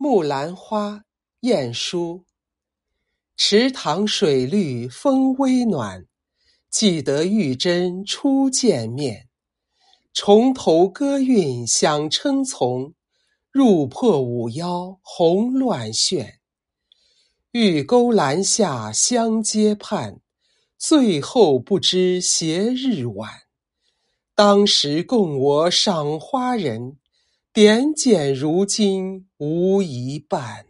木兰花，晏殊。池塘水绿风微暖，记得玉珍初见面。重头歌韵响称从，入破五腰红乱旋。玉钩栏下相接盼，最后不知斜日晚。当时共我赏花人，点检如今无一半。